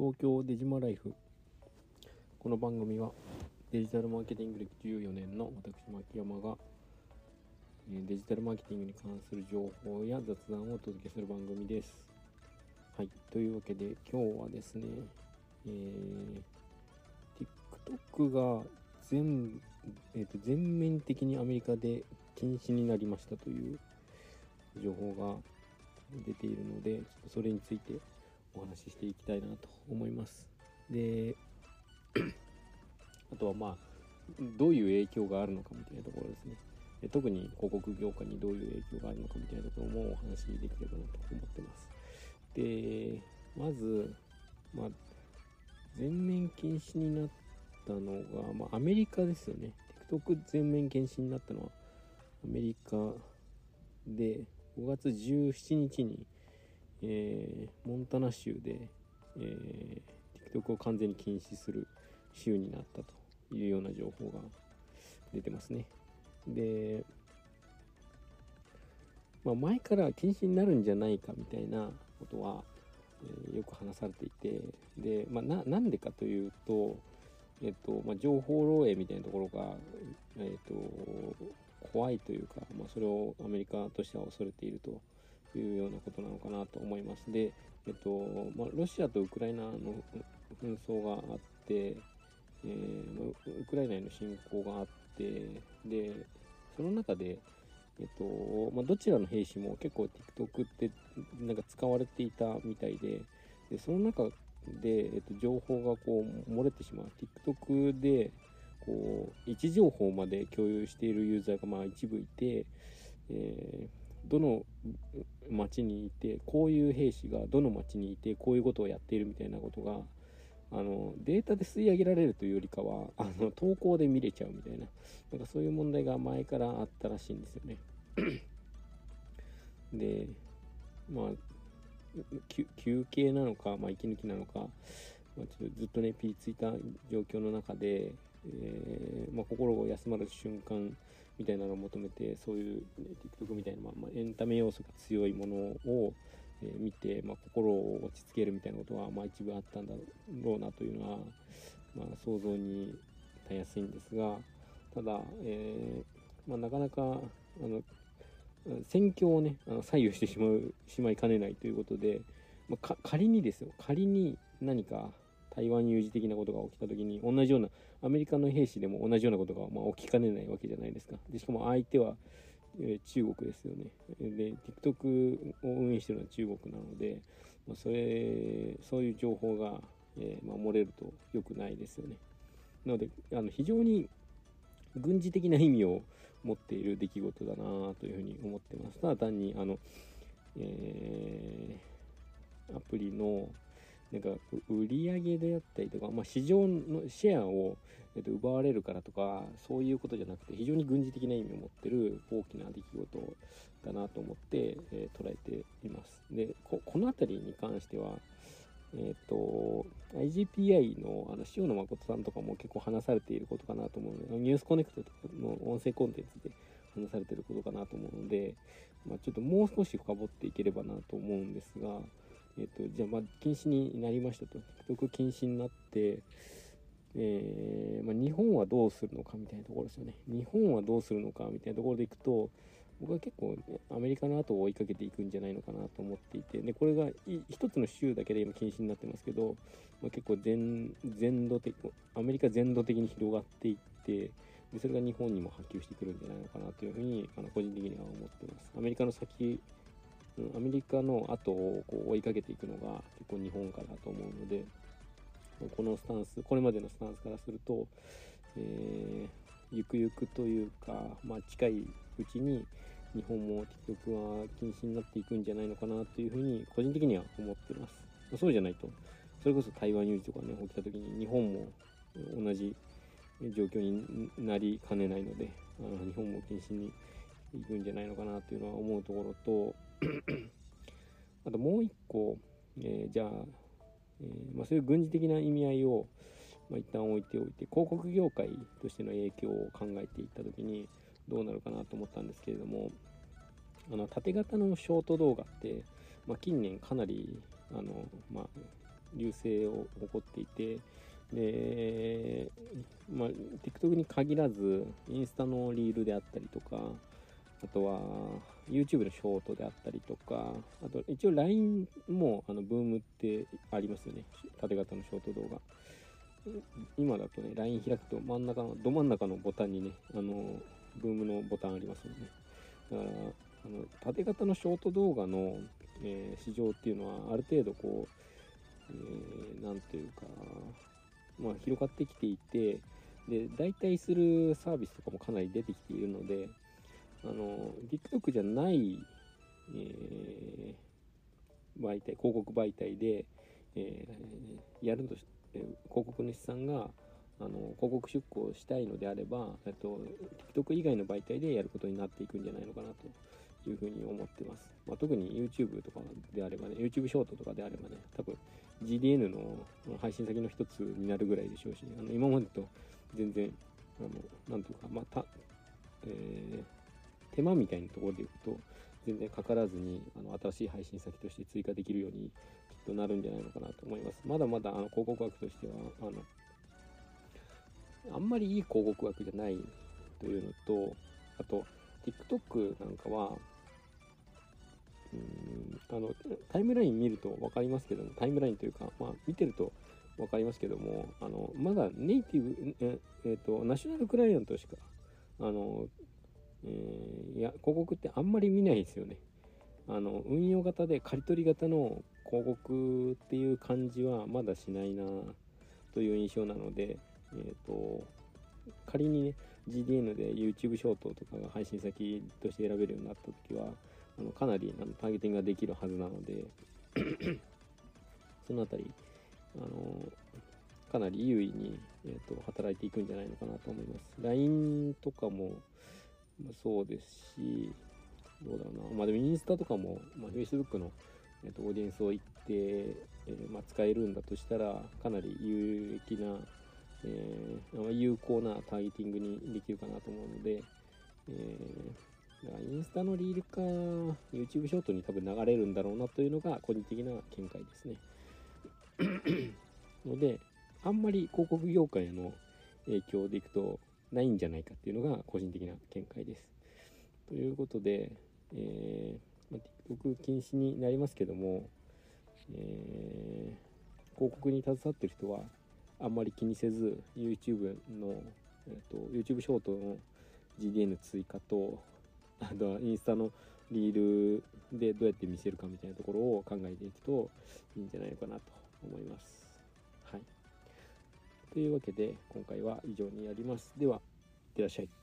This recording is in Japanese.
東京デジマライフ。この番組はデジタルマーケティング歴14年の私牧山がデジタルマーケティングに関する情報や雑談をお届けする番組です。はい。というわけで今日はですねえー TikTok が全,、えーと全面的にアメリカで禁止になりましたという情報が出ているのでちょっとそれについてお話ししていきたいなと思います。で あとはまあどういう影響があるのかみたいなところですね。特に広告業界にどういう影響があるのかみたいなところもお話しできればなと思ってます。でまず、まあ、全面禁止になったのが、まあ、アメリカですよね。TikTok 全面禁止になったのはアメリカで5月17日に、えーモンタナ州で、えー TikTok を完全に禁止する州になったというような情報が出てますね。で、まあ、前から禁止になるんじゃないかみたいなことは、えーよく話されていてで、まあ、ななんでかというと、えっとまあ、情報漏洩みたいなところが、えっと、怖いというか、まあ、それをアメリカとしては恐れているというようなことなのかなと思います。で、えっとまあ、ロシアとウクライナの紛争があって、えーウクライナへの侵攻があってでその中で、えっとまあ、どちらの兵士も結構 TikTok ってなんか使われていたみたいででその中で、えっと、情報がこう漏れてしまう TikTok でこう位置情報まで共有しているユーザーがまあ一部いて、えーどの町にいてこういう兵士がどの町にいてこういうことをやっているみたいなことがあのデータで吸い上げられるというよりかはあの投稿で見れちゃうみたいななんかそういう問題が前からあったらしいんですよね。でまあ休憩なのか、まあ、息抜きなのか、まあ、ちょっとずっとねピリついた状況の中で、えーまあ、心が休まる瞬間みたいなのを求めてそういう、ね、TikTok みたいな、まあ、エンタメ要素が強いものを、えー見て、まあ、心を落ち着けるみたいなことは、まあ、一部あったんだろうなというのは、まあ、想像にたやすいんですがただ、えーまあ、なかなかあの戦況をねあの左右してしまうしまいかねないということで、まあ、仮にですよ。仮に何か台湾有事的なことが起きた時に同じようなアメリカの兵士でも同じようなことがまあ起きかねないわけじゃないですか。でしかも相手は、えー中国ですよね。で TikTok を運営してるのは中国なので、まあ、それそういう情報が、えーまあ、漏れると良くないですよね。なのであの非常に軍事的な意味を持っている出来事だなというふうに思ってます。ただ単にあの、えーアプリのなんか売り上げであったりとか、まあ、市場のシェアを、えっと、奪われるからとかそういうことじゃなくて非常に軍事的な意味を持ってる大きな出来事だなと思って、えー捉えています。でここの辺りに関してはえっ、と、IGPI のあの塩野誠さんとかも結構話されていることかなと思うので、ニュースコネクトとかの音声コンテンツで話されていることかなと思うので、まあ、ちょっともう少し深掘っていければなと思うんですが、えっ、と、じゃあ、まあ、禁止になりましたと。TikTok 禁止になって、えーまあ、日本はどうするのかみたいなところですよね。日本はどうするのかみたいなところでいくと、僕は結構、ね、アメリカの後を追いかけていくんじゃないのかなと思っていて、で、これが一つの州だけで今禁止になってますけど、まあ、結構全全土的、アメリカ全土的に広がっていって、でそれが日本にも波及してくるんじゃないのかなというふうに、あの個人的には思ってます。アメリカの先、アメリカの後をこう追いかけていくのが結構日本かなと思うので、このスタンス、これまでのスタンスからすると、えーゆくゆくというか、まあ、近いうちに日本も TikTok は禁止になっていくんじゃないのかなというふうに個人的には思ってます。そうじゃないと、それこそ台湾有事とかね、起きた時に日本も同じ状況になりかねないので、あの日本も禁止に行くんじゃないのかなというのは思うところと、あともう一個、えーじゃあ、えーまあ、そういう軍事的な意味合いを、まあ、一旦置いておいて広告業界としての影響を考えていった時にどうなるかなと思ったんですけれどもあの縦型のショート動画って、まあ、近年かなりあの、まあ、流星を起こっていてで、まあ、TikTok に限らずインスタのリールであったりとかあとは YouTube のショートであったりとかあと一応 LINE もあのブームってありますよね。縦型のショート動画。今だとね LINE 開くと真ん中のど真ん中のボタンにねあのブームのボタンありますよね。だからあの縦型のショート動画の、えー、市場っていうのはある程度こう、えー、なんていうかまあ、広がってきていてで代替するサービスとかもかなり出てきているのであの TikTok じゃない、えー、媒体広告媒体で、えー、やるとし、え、広告主さんがあの広告出稿したいのであればえっと TikTok 以外の媒体でやることになっていくんじゃないのかなというふうに思ってます。まあ、特に YouTube とかであればね、YouTube ショートとかであればね、多分 GDN の配信先の一つになるぐらいでしょうし、あの今までと全然、あの、なんとか、また、えー、手間みたいなところでいくと、全然かからずに、あの、新しい配信先として追加できるように、きっとなるんじゃないのかなと思います。まだまだ、あの、広告枠としては、あの、あんまりいい広告枠じゃないというのと、あと、TikTok なんかは、うんあのタイムライン見ると分かりますけどもタイムラインというか、まあ、見てると分かりますけどもあのまだネイティブ、ええーと、ナショナルクライアントしかあの、えー、いや広告ってあんまり見ないですよね。あの運用型で刈り取り型の広告っていう感じはまだしないなという印象なので、えーと仮にね GDN で YouTube ショートとかが配信先として選べるようになった時はあのかなりあのターゲティングができるはずなので そのあたりあのかなり優位に、えーと、働いていくんじゃないのかなと思います。LINE とかもそうですしどうだろうなまあでもインスタとかも、まあ、Facebook の、えーと、オーディエンスを一定、えー、まあ、使えるんだとしたらかなり有益な、えー、有効なターゲティングにできるかなと思うので、えーインスタのリールか YouTube ショートに多分流れるんだろうなというのが個人的な見解ですね。ので、あんまり広告業界の影響でいくとないんじゃないかっていうのが個人的な見解です。ということで、えー、まあ、TikTok 禁止になりますけども、えー、広告に携わってる人はあんまり気にせず YouTube の、えーと、YouTube ショートの GDN 追加とあとはインスタのリールでどうやって見せるかみたいなところを考えていくといいんじゃないのかなと思います。はい。というわけで今回は以上になります。では、いってらっしゃい。